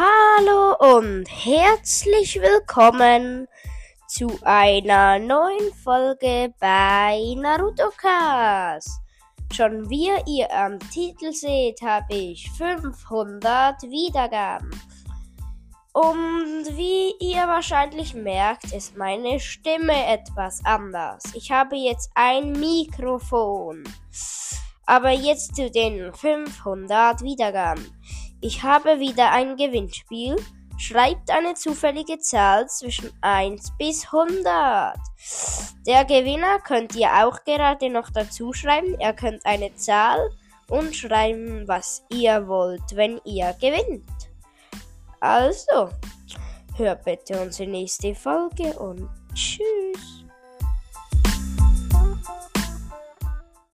Hallo und herzlich willkommen zu einer neuen Folge bei Naruto Cast. Schon wie ihr am Titel seht, habe ich 500 Wiedergaben. Und wie ihr wahrscheinlich merkt, ist meine Stimme etwas anders. Ich habe jetzt ein Mikrofon. Aber jetzt zu den 500 Wiedergaben. Ich habe wieder ein Gewinnspiel. Schreibt eine zufällige Zahl zwischen 1 bis 100. Der Gewinner könnt ihr auch gerade noch dazu schreiben. Ihr könnt eine Zahl und schreiben, was ihr wollt, wenn ihr gewinnt. Also, hört bitte unsere nächste Folge und tschüss.